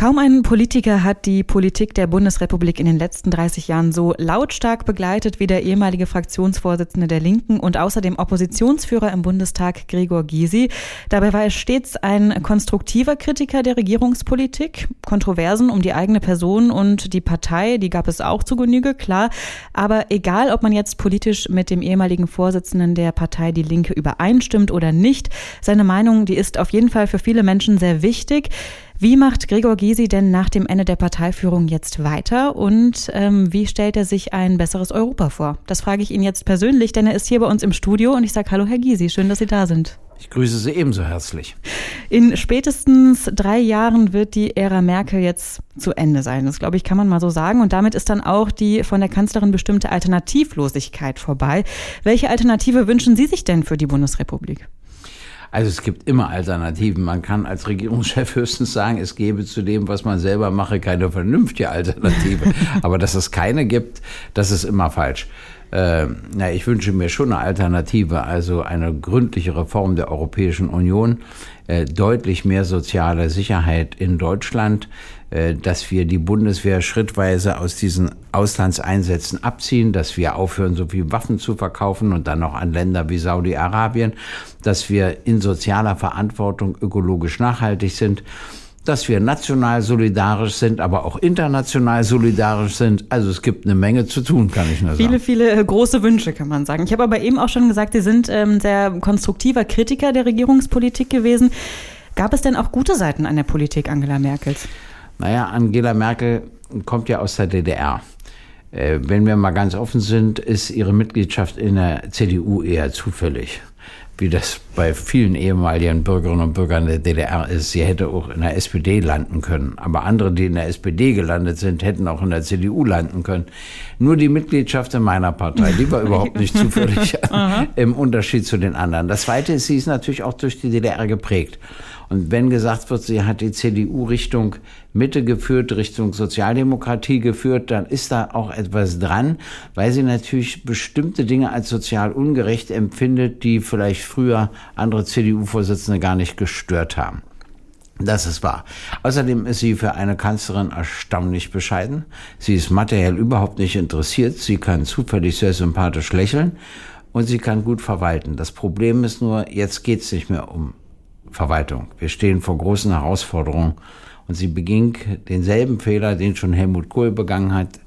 Kaum ein Politiker hat die Politik der Bundesrepublik in den letzten 30 Jahren so lautstark begleitet wie der ehemalige Fraktionsvorsitzende der Linken und außerdem Oppositionsführer im Bundestag Gregor Gysi. Dabei war er stets ein konstruktiver Kritiker der Regierungspolitik. Kontroversen um die eigene Person und die Partei, die gab es auch zu Genüge, klar. Aber egal, ob man jetzt politisch mit dem ehemaligen Vorsitzenden der Partei Die Linke übereinstimmt oder nicht, seine Meinung, die ist auf jeden Fall für viele Menschen sehr wichtig. Wie macht Gregor Gysi denn nach dem Ende der Parteiführung jetzt weiter und ähm, wie stellt er sich ein besseres Europa vor? Das frage ich ihn jetzt persönlich, denn er ist hier bei uns im Studio und ich sage Hallo Herr Gysi, schön, dass Sie da sind. Ich grüße Sie ebenso herzlich. In spätestens drei Jahren wird die Ära Merkel jetzt zu Ende sein. Das, glaube ich, kann man mal so sagen. Und damit ist dann auch die von der Kanzlerin bestimmte Alternativlosigkeit vorbei. Welche Alternative wünschen Sie sich denn für die Bundesrepublik? Also es gibt immer Alternativen. Man kann als Regierungschef höchstens sagen, es gebe zu dem, was man selber mache, keine vernünftige Alternative. Aber dass es keine gibt, das ist immer falsch. Äh, na, ich wünsche mir schon eine Alternative, also eine gründliche Reform der Europäischen Union, äh, deutlich mehr soziale Sicherheit in Deutschland, dass wir die Bundeswehr schrittweise aus diesen Auslandseinsätzen abziehen, dass wir aufhören, so viel Waffen zu verkaufen und dann noch an Länder wie Saudi-Arabien, dass wir in sozialer Verantwortung ökologisch nachhaltig sind dass wir national solidarisch sind, aber auch international solidarisch sind. Also es gibt eine Menge zu tun, kann ich nur sagen. Viele, viele äh, große Wünsche, kann man sagen. Ich habe aber eben auch schon gesagt, Sie sind ähm, sehr konstruktiver Kritiker der Regierungspolitik gewesen. Gab es denn auch gute Seiten an der Politik Angela Merkels? Naja, Angela Merkel kommt ja aus der DDR. Äh, wenn wir mal ganz offen sind, ist ihre Mitgliedschaft in der CDU eher zufällig wie das bei vielen ehemaligen Bürgerinnen und Bürgern der DDR ist. Sie hätte auch in der SPD landen können. Aber andere, die in der SPD gelandet sind, hätten auch in der CDU landen können. Nur die Mitgliedschaft in meiner Partei, die war überhaupt nicht zufällig im Unterschied zu den anderen. Das Zweite ist, sie ist natürlich auch durch die DDR geprägt. Und wenn gesagt wird, sie hat die CDU Richtung Mitte geführt, Richtung Sozialdemokratie geführt, dann ist da auch etwas dran, weil sie natürlich bestimmte Dinge als sozial ungerecht empfindet, die vielleicht früher andere CDU-Vorsitzende gar nicht gestört haben. Das ist wahr. Außerdem ist sie für eine Kanzlerin erstaunlich bescheiden. Sie ist materiell überhaupt nicht interessiert. Sie kann zufällig sehr sympathisch lächeln und sie kann gut verwalten. Das Problem ist nur, jetzt geht es nicht mehr um Verwaltung. Wir stehen vor großen Herausforderungen und sie beging denselben Fehler, den schon Helmut Kohl begangen hat.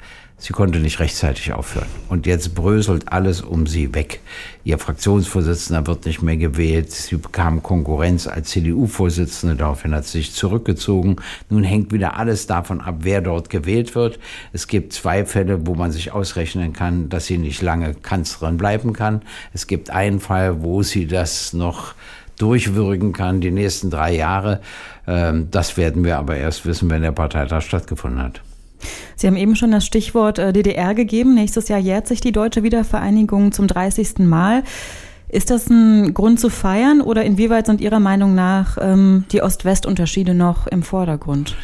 Sie konnte nicht rechtzeitig aufhören. Und jetzt bröselt alles um sie weg. Ihr Fraktionsvorsitzender wird nicht mehr gewählt. Sie bekam Konkurrenz als CDU-Vorsitzende. Daraufhin hat sie sich zurückgezogen. Nun hängt wieder alles davon ab, wer dort gewählt wird. Es gibt zwei Fälle, wo man sich ausrechnen kann, dass sie nicht lange Kanzlerin bleiben kann. Es gibt einen Fall, wo sie das noch durchwürgen kann, die nächsten drei Jahre. Ähm, das werden wir aber erst wissen, wenn der Parteitag stattgefunden hat. Sie haben eben schon das Stichwort äh, DDR gegeben. Nächstes Jahr jährt sich die deutsche Wiedervereinigung zum 30. Mal. Ist das ein Grund zu feiern oder inwieweit sind Ihrer Meinung nach ähm, die Ost-West-Unterschiede noch im Vordergrund?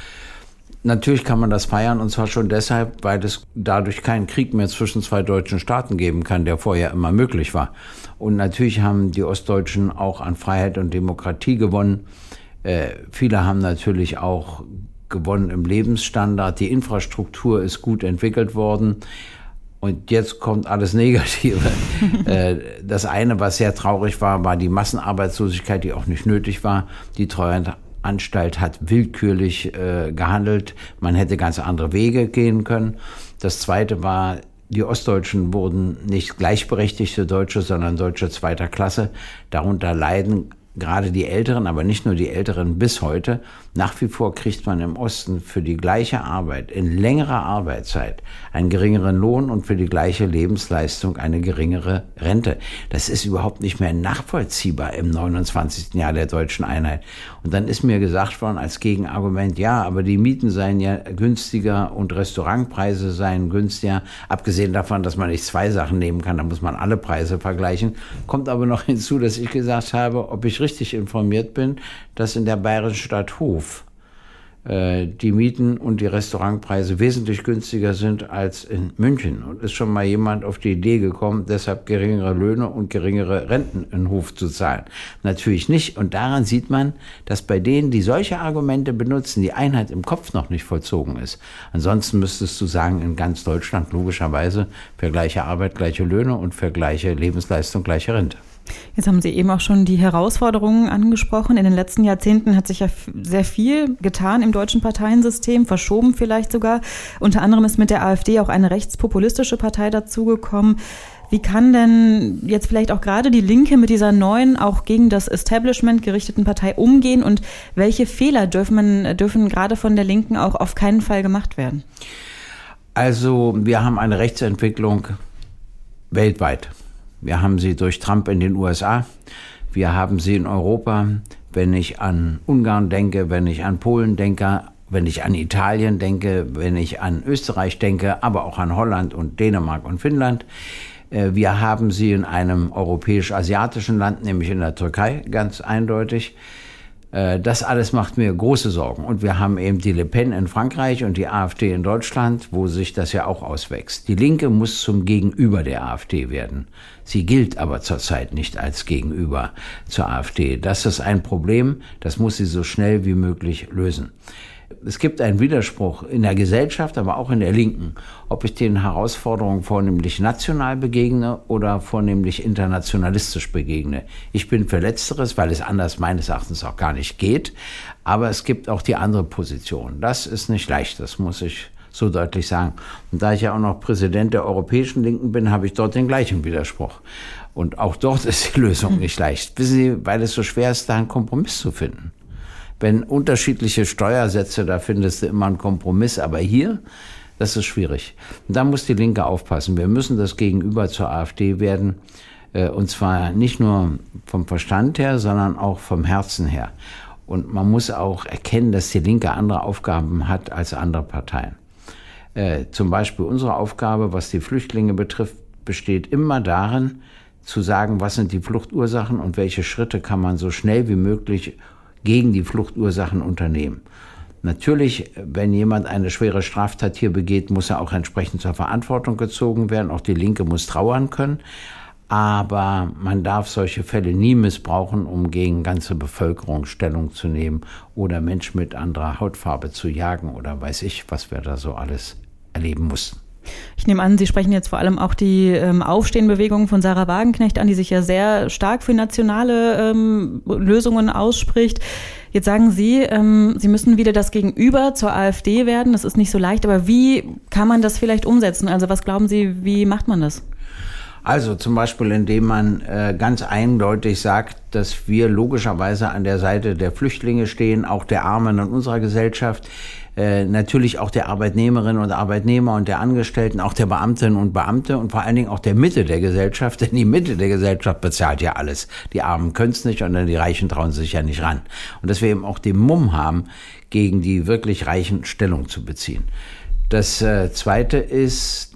Natürlich kann man das feiern und zwar schon deshalb, weil es dadurch keinen Krieg mehr zwischen zwei deutschen Staaten geben kann, der vorher immer möglich war. Und natürlich haben die Ostdeutschen auch an Freiheit und Demokratie gewonnen. Äh, viele haben natürlich auch gewonnen im Lebensstandard. Die Infrastruktur ist gut entwickelt worden. Und jetzt kommt alles Negative. Äh, das eine, was sehr traurig war, war die Massenarbeitslosigkeit, die auch nicht nötig war. Die Treuhand Anstalt hat willkürlich äh, gehandelt. Man hätte ganz andere Wege gehen können. Das zweite war, die Ostdeutschen wurden nicht gleichberechtigte Deutsche, sondern Deutsche zweiter Klasse. Darunter leiden gerade die Älteren, aber nicht nur die Älteren bis heute, nach wie vor kriegt man im Osten für die gleiche Arbeit in längerer Arbeitszeit einen geringeren Lohn und für die gleiche Lebensleistung eine geringere Rente. Das ist überhaupt nicht mehr nachvollziehbar im 29. Jahr der deutschen Einheit. Und dann ist mir gesagt worden als Gegenargument, ja, aber die Mieten seien ja günstiger und Restaurantpreise seien günstiger. Abgesehen davon, dass man nicht zwei Sachen nehmen kann, da muss man alle Preise vergleichen. Kommt aber noch hinzu, dass ich gesagt habe, ob ich richtig informiert bin, dass in der bayerischen Stadt Hof äh, die Mieten und die Restaurantpreise wesentlich günstiger sind als in München. Und ist schon mal jemand auf die Idee gekommen, deshalb geringere Löhne und geringere Renten in Hof zu zahlen? Natürlich nicht. Und daran sieht man, dass bei denen, die solche Argumente benutzen, die Einheit im Kopf noch nicht vollzogen ist. Ansonsten müsstest du sagen, in ganz Deutschland logischerweise für gleiche Arbeit gleiche Löhne und für gleiche Lebensleistung gleiche Rente. Jetzt haben Sie eben auch schon die Herausforderungen angesprochen. In den letzten Jahrzehnten hat sich ja sehr viel getan im deutschen Parteiensystem, verschoben vielleicht sogar. Unter anderem ist mit der AfD auch eine rechtspopulistische Partei dazugekommen. Wie kann denn jetzt vielleicht auch gerade die Linke mit dieser neuen, auch gegen das Establishment gerichteten Partei umgehen und welche Fehler dürfen, dürfen gerade von der Linken auch auf keinen Fall gemacht werden? Also wir haben eine Rechtsentwicklung weltweit. Wir haben sie durch Trump in den USA. Wir haben sie in Europa. Wenn ich an Ungarn denke, wenn ich an Polen denke, wenn ich an Italien denke, wenn ich an Österreich denke, aber auch an Holland und Dänemark und Finnland. Äh, wir haben sie in einem europäisch-asiatischen Land, nämlich in der Türkei, ganz eindeutig. Äh, das alles macht mir große Sorgen. Und wir haben eben die Le Pen in Frankreich und die AfD in Deutschland, wo sich das ja auch auswächst. Die Linke muss zum Gegenüber der AfD werden. Sie gilt aber zurzeit nicht als Gegenüber zur AfD. Das ist ein Problem, das muss sie so schnell wie möglich lösen es gibt einen Widerspruch in der Gesellschaft, aber auch in der Linken, ob ich den Herausforderungen vornehmlich national begegne oder vornehmlich internationalistisch begegne. Ich bin für Letzteres, weil es anders meines Erachtens auch gar nicht geht. Aber es gibt auch die andere Position. Das ist nicht leicht, das muss ich so deutlich sagen. Und da ich ja auch noch Präsident der Europäischen Linken bin, habe ich dort den gleichen Widerspruch. Und auch dort ist die Lösung nicht leicht. Wissen Sie, weil es so schwer ist, da einen Kompromiss zu finden wenn unterschiedliche Steuersätze, da findest du immer einen Kompromiss. Aber hier, das ist schwierig. Und da muss die Linke aufpassen. Wir müssen das Gegenüber zur AfD werden. Äh, und zwar nicht nur vom Verstand her, sondern auch vom Herzen her. Und man muss auch erkennen, dass die Linke andere Aufgaben hat als andere Parteien. Äh, zum Beispiel unsere Aufgabe, was die Flüchtlinge betrifft, besteht immer darin, zu sagen, was sind die Fluchtursachen und welche Schritte kann man so schnell wie möglich gegen die Fluchtursachen unternehmen. Natürlich, wenn jemand eine schwere Straftat hier begeht, muss er auch entsprechend zur Verantwortung gezogen werden. Auch die Linke muss trauern können. Aber man darf solche Fälle nie missbrauchen, um gegen ganze Bevölkerung Stellung zu nehmen oder Menschen mit anderer Hautfarbe zu jagen oder weiß ich, was wir da so alles erleben mussten. Ich nehme an, Sie sprechen jetzt vor allem auch die ähm, Aufstehenbewegung von Sarah Wagenknecht an, die sich ja sehr stark für nationale ähm, Lösungen ausspricht. Jetzt sagen Sie, ähm, Sie müssen wieder das Gegenüber zur AfD werden. Das ist nicht so leicht, aber wie kann man das vielleicht umsetzen? Also was glauben Sie, wie macht man das? Also zum Beispiel, indem man äh, ganz eindeutig sagt, dass wir logischerweise an der Seite der Flüchtlinge stehen, auch der Armen in unserer Gesellschaft, äh, natürlich auch der Arbeitnehmerinnen und Arbeitnehmer und der Angestellten, auch der Beamtinnen und Beamte und vor allen Dingen auch der Mitte der Gesellschaft, denn die Mitte der Gesellschaft bezahlt ja alles. Die Armen können es nicht und dann die Reichen trauen sich ja nicht ran. Und dass wir eben auch den Mumm haben, gegen die wirklich Reichen Stellung zu beziehen. Das äh, Zweite ist,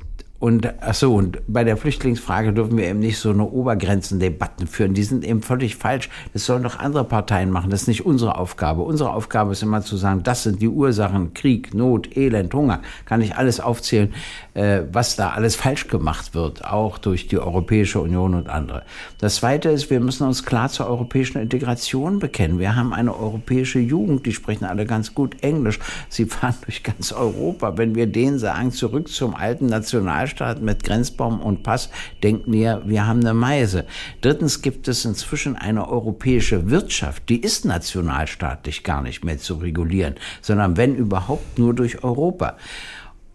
und ach so, und bei der Flüchtlingsfrage dürfen wir eben nicht so eine Obergrenzendebatten führen. Die sind eben völlig falsch. Das sollen doch andere Parteien machen. Das ist nicht unsere Aufgabe. Unsere Aufgabe ist immer zu sagen, das sind die Ursachen, Krieg, Not, Elend, Hunger. Kann ich alles aufzählen, äh, was da alles falsch gemacht wird, auch durch die Europäische Union und andere. Das Zweite ist, wir müssen uns klar zur europäischen Integration bekennen. Wir haben eine europäische Jugend, die sprechen alle ganz gut Englisch. Sie fahren durch ganz Europa. Wenn wir denen sagen, zurück zum alten Nationalstaat, Freistaat mit Grenzbaum und Pass denken wir, wir haben eine Meise. Drittens gibt es inzwischen eine europäische Wirtschaft, die ist nationalstaatlich gar nicht mehr zu regulieren, sondern wenn überhaupt nur durch Europa.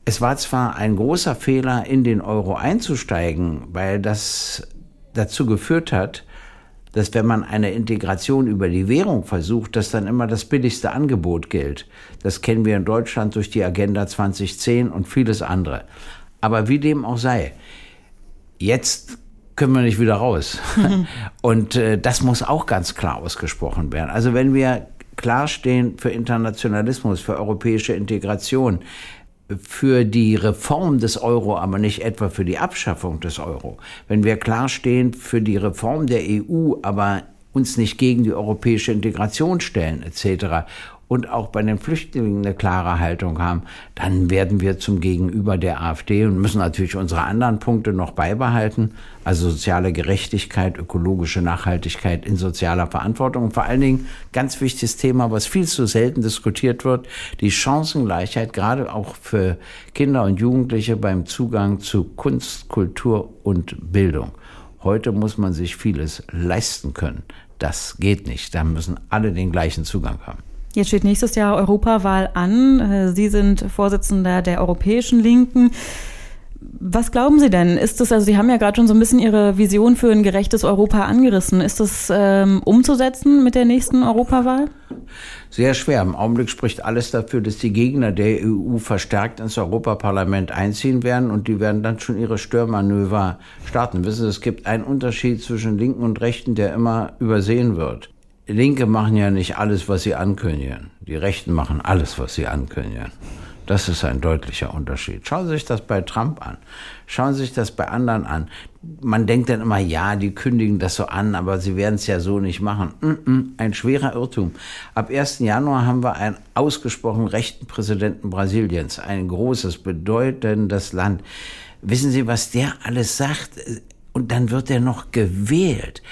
Es war zwar ein großer Fehler, in den Euro einzusteigen, weil das dazu geführt hat, dass wenn man eine Integration über die Währung versucht, dass dann immer das billigste Angebot gilt. Das kennen wir in Deutschland durch die Agenda 2010 und vieles andere. Aber wie dem auch sei, jetzt können wir nicht wieder raus. Und äh, das muss auch ganz klar ausgesprochen werden. Also wenn wir klar stehen für Internationalismus, für europäische Integration, für die Reform des Euro, aber nicht etwa für die Abschaffung des Euro. Wenn wir klar stehen für die Reform der EU, aber uns nicht gegen die europäische Integration stellen etc und auch bei den Flüchtlingen eine klare Haltung haben, dann werden wir zum Gegenüber der AfD und müssen natürlich unsere anderen Punkte noch beibehalten, also soziale Gerechtigkeit, ökologische Nachhaltigkeit in sozialer Verantwortung und vor allen Dingen ganz wichtiges Thema, was viel zu selten diskutiert wird, die Chancengleichheit, gerade auch für Kinder und Jugendliche beim Zugang zu Kunst, Kultur und Bildung. Heute muss man sich vieles leisten können. Das geht nicht. Da müssen alle den gleichen Zugang haben. Jetzt steht nächstes Jahr Europawahl an. Äh, Sie sind Vorsitzender der Europäischen Linken. Was glauben Sie denn? Ist das, also Sie haben ja gerade schon so ein bisschen Ihre Vision für ein gerechtes Europa angerissen. Ist das ähm, umzusetzen mit der nächsten Europawahl? Sehr schwer. Im Augenblick spricht alles dafür, dass die Gegner der EU verstärkt ins Europaparlament einziehen werden und die werden dann schon ihre Störmanöver starten. Wissen Sie, es gibt einen Unterschied zwischen Linken und Rechten, der immer übersehen wird. Linke machen ja nicht alles, was sie ankündigen. Die Rechten machen alles, was sie ankündigen. Das ist ein deutlicher Unterschied. Schauen Sie sich das bei Trump an. Schauen Sie sich das bei anderen an. Man denkt dann immer, ja, die kündigen das so an, aber sie werden es ja so nicht machen. ein schwerer Irrtum. Ab 1. Januar haben wir einen ausgesprochen rechten Präsidenten Brasiliens. Ein großes, bedeutendes Land. Wissen Sie, was der alles sagt? Und dann wird er noch gewählt.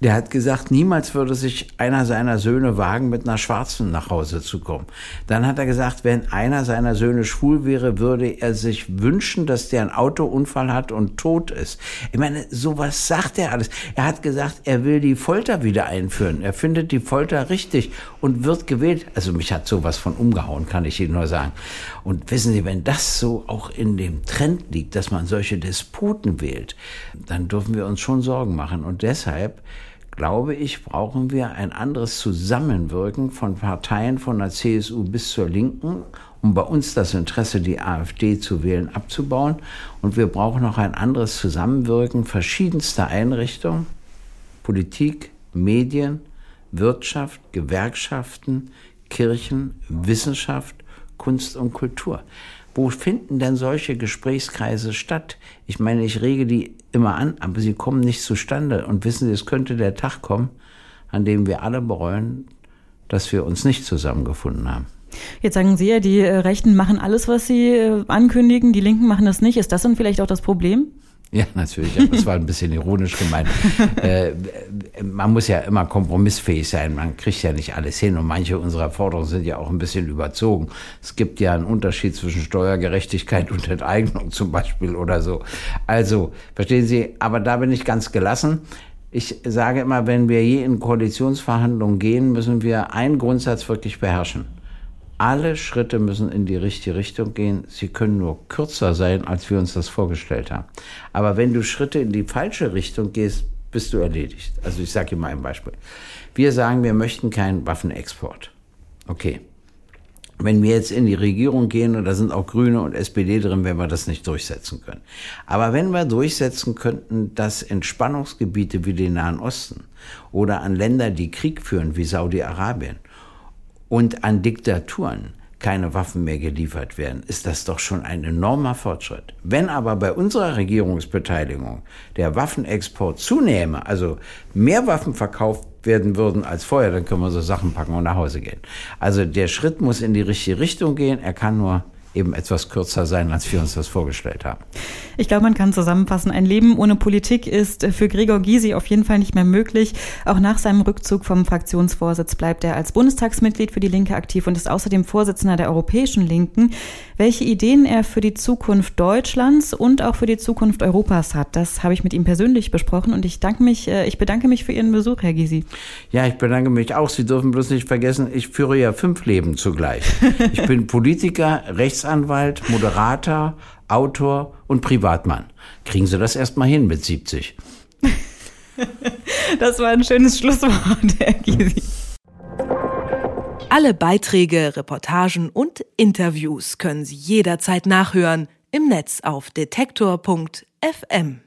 Der hat gesagt, niemals würde sich einer seiner Söhne wagen, mit einer Schwarzen nach Hause zu kommen. Dann hat er gesagt, wenn einer seiner Söhne schwul wäre, würde er sich wünschen, dass der einen Autounfall hat und tot ist. Ich meine, sowas sagt er alles. Er hat gesagt, er will die Folter wieder einführen. Er findet die Folter richtig und wird gewählt. Also mich hat sowas von umgehauen, kann ich Ihnen nur sagen. Und wissen Sie, wenn das so auch in dem Trend liegt, dass man solche Disputen wählt, dann dürfen wir uns schon Sorgen machen. Und deshalb glaube ich, brauchen wir ein anderes Zusammenwirken von Parteien von der CSU bis zur Linken, um bei uns das Interesse, die AfD zu wählen, abzubauen. Und wir brauchen noch ein anderes Zusammenwirken verschiedenster Einrichtungen, Politik, Medien, Wirtschaft, Gewerkschaften, Kirchen, Wissenschaft, Kunst und Kultur. Wo finden denn solche Gesprächskreise statt? Ich meine, ich rege die immer an, aber sie kommen nicht zustande. Und wissen Sie, es könnte der Tag kommen, an dem wir alle bereuen, dass wir uns nicht zusammengefunden haben. Jetzt sagen Sie ja, die äh, Rechten machen alles, was sie äh, ankündigen, die Linken machen das nicht. Ist das dann vielleicht auch das Problem? Ja, natürlich, aber das war ein bisschen ironisch gemeint. äh, man muss ja immer kompromissfähig sein, man kriegt ja nicht alles hin und manche unserer Forderungen sind ja auch ein bisschen überzogen. Es gibt ja einen Unterschied zwischen Steuergerechtigkeit und Enteignung zum Beispiel oder so. Also, verstehen Sie, aber da bin ich ganz gelassen. Ich sage immer, wenn wir je in Koalitionsverhandlungen gehen, müssen wir einen Grundsatz wirklich beherrschen alle Schritte müssen in die richtige Richtung gehen. Sie können nur kürzer sein, als wir uns das vorgestellt haben. Aber wenn du Schritte in die falsche Richtung gehst, bist du erledigt. Also ich sage Ihnen mal ein Beispiel. Wir sagen, wir möchten keinen Waffenexport. Okay. Wenn wir jetzt in die Regierung gehen, und da sind auch Grüne und SPD drin, werden wir das nicht durchsetzen können. Aber wenn wir durchsetzen könnten, dass Entspannungsgebiete wie den Nahen Osten oder an Länder, die Krieg führen, wie Saudi-Arabien, und an Diktaturen keine Waffen mehr geliefert werden, ist das doch schon ein enormer Fortschritt. Wenn aber bei unserer Regierungsbeteiligung der Waffenexport zunehme, also mehr Waffen verkauft werden würden als vorher, dann können wir so Sachen packen und nach Hause gehen. Also der Schritt muss in die richtige Richtung gehen. Er kann nur eben etwas kürzer sein, als wir uns das vorgestellt haben. Ich glaube, man kann zusammenfassen, ein Leben ohne Politik ist für Gregor Gysi auf jeden Fall nicht mehr möglich. Auch nach seinem Rückzug vom Fraktionsvorsitz bleibt er als Bundestagsmitglied für die Linke aktiv und ist außerdem Vorsitzender der Europäischen Linken. Welche Ideen er für die Zukunft Deutschlands und auch für die Zukunft Europas hat, das habe ich mit ihm persönlich besprochen und ich danke mich, äh, ich bedanke mich für Ihren Besuch, Herr Gysi. Ja, ich bedanke mich auch. Sie dürfen bloß nicht vergessen, ich führe ja fünf Leben zugleich. Ich bin Politiker, Rechtsanwalt, Moderator, Autor und Privatmann. Kriegen Sie das erst mal hin mit 70. Das war ein schönes Schlusswort, Herr Gysi. Alle Beiträge, Reportagen und Interviews können Sie jederzeit nachhören im Netz auf detektor.fm.